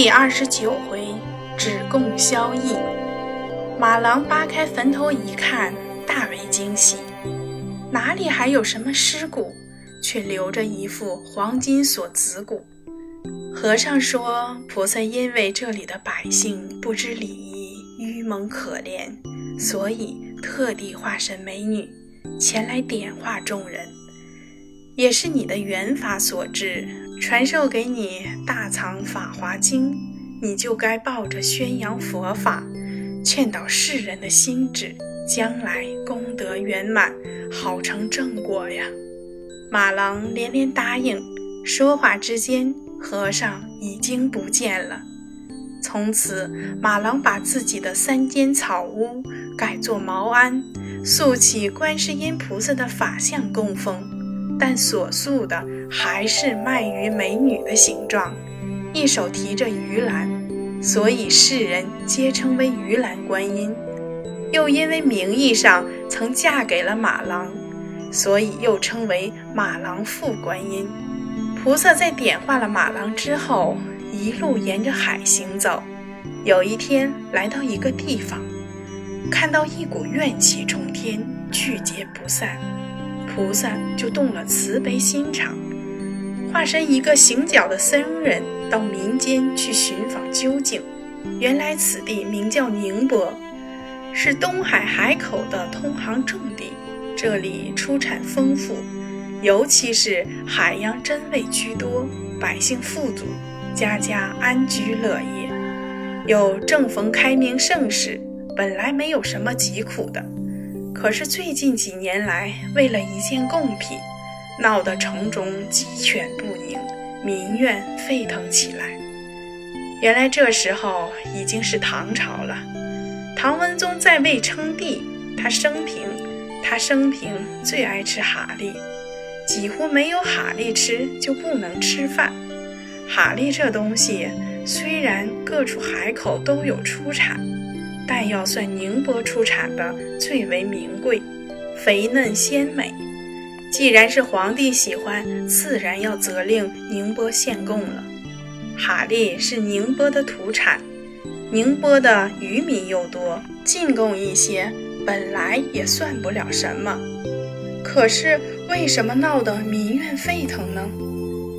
第二十九回，只供萧逸。马郎扒开坟头一看，大为惊喜，哪里还有什么尸骨，却留着一副黄金锁子骨。和尚说，菩萨因为这里的百姓不知礼仪，愚蒙可怜，所以特地化身美女，前来点化众人。也是你的缘法所致，传授给你大藏法华经，你就该抱着宣扬佛法、劝导世人的心志，将来功德圆满，好成正果呀！马郎连连答应。说话之间，和尚已经不见了。从此，马郎把自己的三间草屋改作茅庵，塑起观世音菩萨的法像供奉。但所塑的还是卖鱼美女的形状，一手提着鱼篮，所以世人皆称为鱼篮观音。又因为名义上曾嫁给了马郎，所以又称为马郎妇观音。菩萨在点化了马郎之后，一路沿着海行走。有一天来到一个地方，看到一股怨气冲天，聚结不散。菩萨就动了慈悲心肠，化身一个行脚的僧人，到民间去寻访究竟。原来此地名叫宁波，是东海海口的通航重地，这里出产丰富，尤其是海洋珍味居多，百姓富足，家家安居乐业。又正逢开明盛世，本来没有什么疾苦的。可是最近几年来，为了一件贡品，闹得城中鸡犬不宁，民怨沸腾起来。原来这时候已经是唐朝了，唐文宗在位称帝，他生平他生平最爱吃蛤蜊，几乎没有蛤蜊吃就不能吃饭。蛤蜊这东西虽然各处海口都有出产。但要算宁波出产的最为名贵，肥嫩鲜美。既然是皇帝喜欢，自然要责令宁波献贡了。蛤蜊是宁波的土产，宁波的渔民又多，进贡一些本来也算不了什么。可是为什么闹得民怨沸腾呢？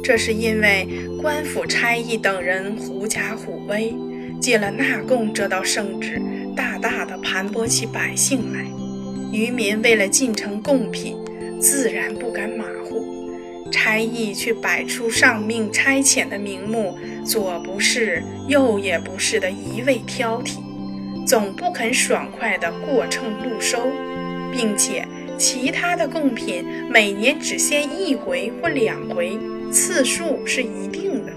这是因为官府差役等人狐假虎威。借了纳贡这道圣旨，大的盘剥起百姓来。渔民为了进城贡品，自然不敢马虎。差役却摆出上命差遣的名目，左不是右也不是的一味挑剔，总不肯爽快的过秤录收，并且其他的贡品每年只献一回或两回，次数是一定的，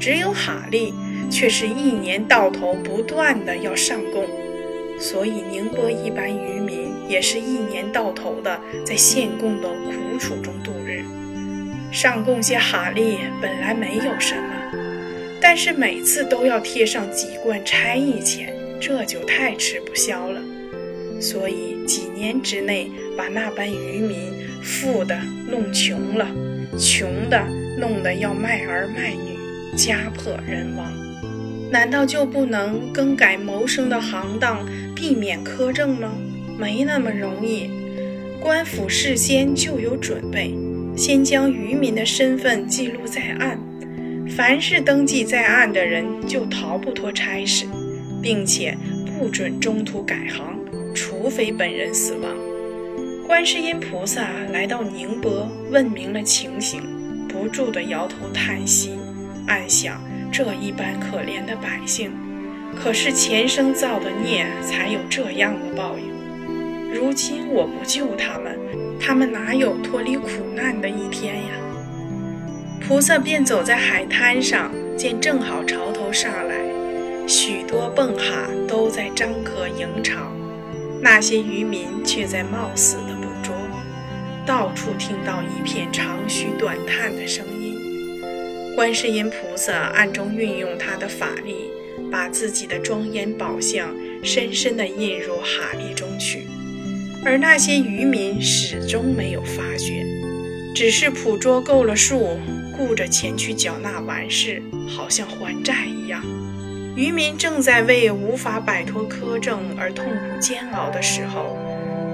只有蛤蜊。却是一年到头不断的要上供，所以宁波一般渔民也是一年到头的在献贡的苦楚中度日。上供些蛤蜊本来没有什么，但是每次都要贴上几贯差役钱，这就太吃不消了。所以几年之内把那般渔民富的弄穷了，穷的弄得要卖儿卖女，家破人亡。难道就不能更改谋生的行当，避免苛政吗？没那么容易。官府事先就有准备，先将渔民的身份记录在案，凡是登记在案的人就逃不脱差事，并且不准中途改行，除非本人死亡。观世音菩萨来到宁波，问明了情形，不住地摇头叹息，暗想。这一般可怜的百姓，可是前生造的孽，才有这样的报应。如今我不救他们，他们哪有脱离苦难的一天呀？菩萨便走在海滩上，见正好潮头上来，许多蹦蛤都在张壳迎潮，那些渔民却在冒死的捕捉，到处听到一片长吁短叹的声音。观世音菩萨暗中运用他的法力，把自己的庄严宝相深深地印入蛤蜊中去，而那些渔民始终没有发觉，只是捕捉够了数，顾着前去缴纳完事，好像还债一样。渔民正在为无法摆脱苛政而痛苦煎熬的时候，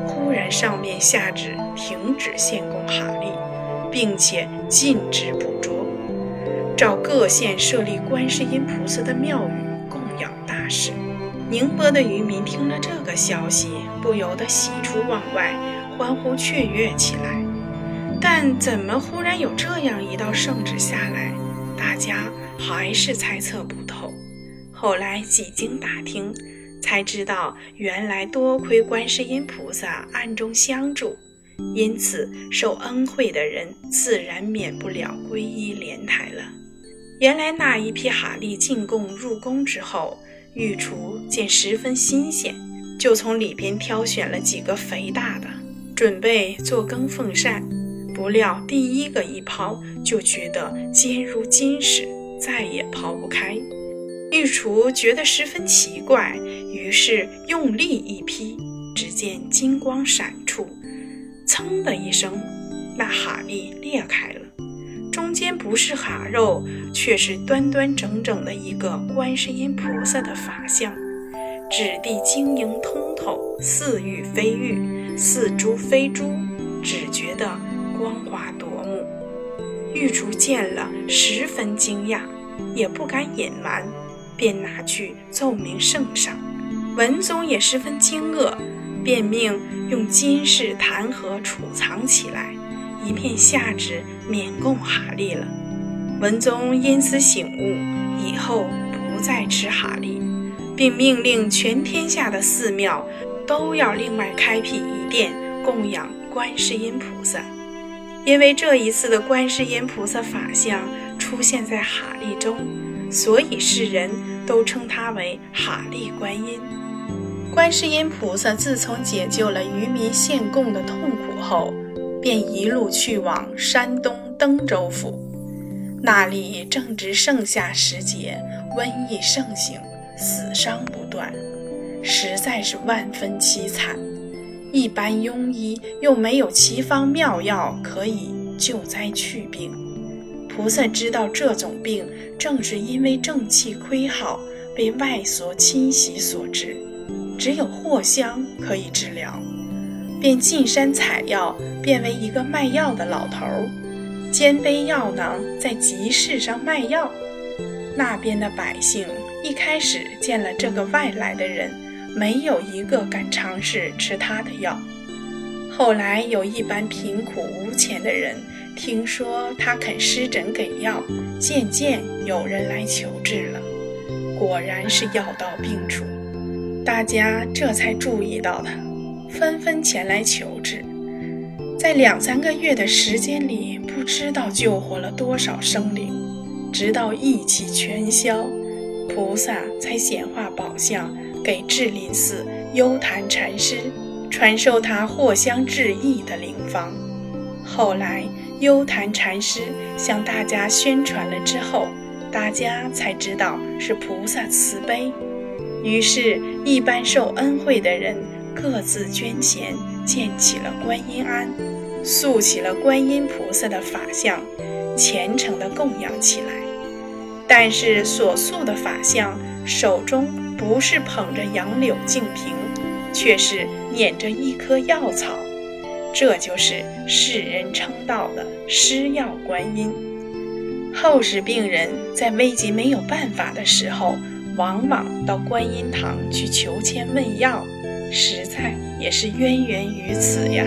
忽然上面下旨停止献供哈利，并且禁止捕捉，照各县设立观世音菩萨的庙宇供养大事。宁波的渔民听了这个消息，不由得喜出望外，欢呼雀跃起来。但怎么忽然有这样一道圣旨下来？大家还是猜测不透。后来几经打听，才知道原来多亏观世音菩萨暗中相助，因此受恩惠的人自然免不了皈依莲台了。原来那一批哈利进贡入宫之后，御厨见十分新鲜，就从里边挑选了几个肥大的，准备做羹奉膳。不料第一个一抛，就觉得坚如金石，再也抛不开。御厨觉得十分奇怪，于是用力一劈，只见金光闪出，噌的一声，那哈利裂开了，中间不是哈肉，却是端端整整的一个观世音菩萨的法相，质地晶莹通透，似玉非玉，似珠非珠，只觉得光华夺目。玉竹见了，十分惊讶，也不敢隐瞒。便拿去奏明圣上，文宗也十分惊愕，便命用金饰弹劾储藏起来，一片下旨免供哈利了。文宗因此醒悟，以后不再吃哈利，并命令全天下的寺庙都要另外开辟一殿供养观世音菩萨，因为这一次的观世音菩萨法像出现在哈利中，所以世人。都称他为哈利观音。观世音菩萨自从解救了渔民献供的痛苦后，便一路去往山东登州府。那里正值盛夏时节，瘟疫盛行，死伤不断，实在是万分凄惨。一般庸医又没有奇方妙药可以救灾去病。菩萨知道这种病正是因为正气亏耗，被外所侵袭所致，只有藿香可以治疗，便进山采药，变为一个卖药的老头儿，肩背药囊在集市上卖药。那边的百姓一开始见了这个外来的人，没有一个敢尝试吃他的药。后来有一般贫苦无钱的人。听说他肯施诊给药，渐渐有人来求治了。果然是药到病除，大家这才注意到他，纷纷前来求治。在两三个月的时间里，不知道救活了多少生灵。直到疫气全消，菩萨才显化宝相给智林寺幽檀禅师，传授他藿香治疫的灵方。后来。幽檀禅师向大家宣传了之后，大家才知道是菩萨慈悲，于是，一般受恩惠的人各自捐钱建起了观音庵，塑起了观音菩萨的法像，虔诚地供养起来。但是，所塑的法像手中不是捧着杨柳净瓶，却是捻着一颗药草。这就是世人称道的施药观音。后世病人在危急没有办法的时候，往往到观音堂去求签问药，实在也是渊源于此呀。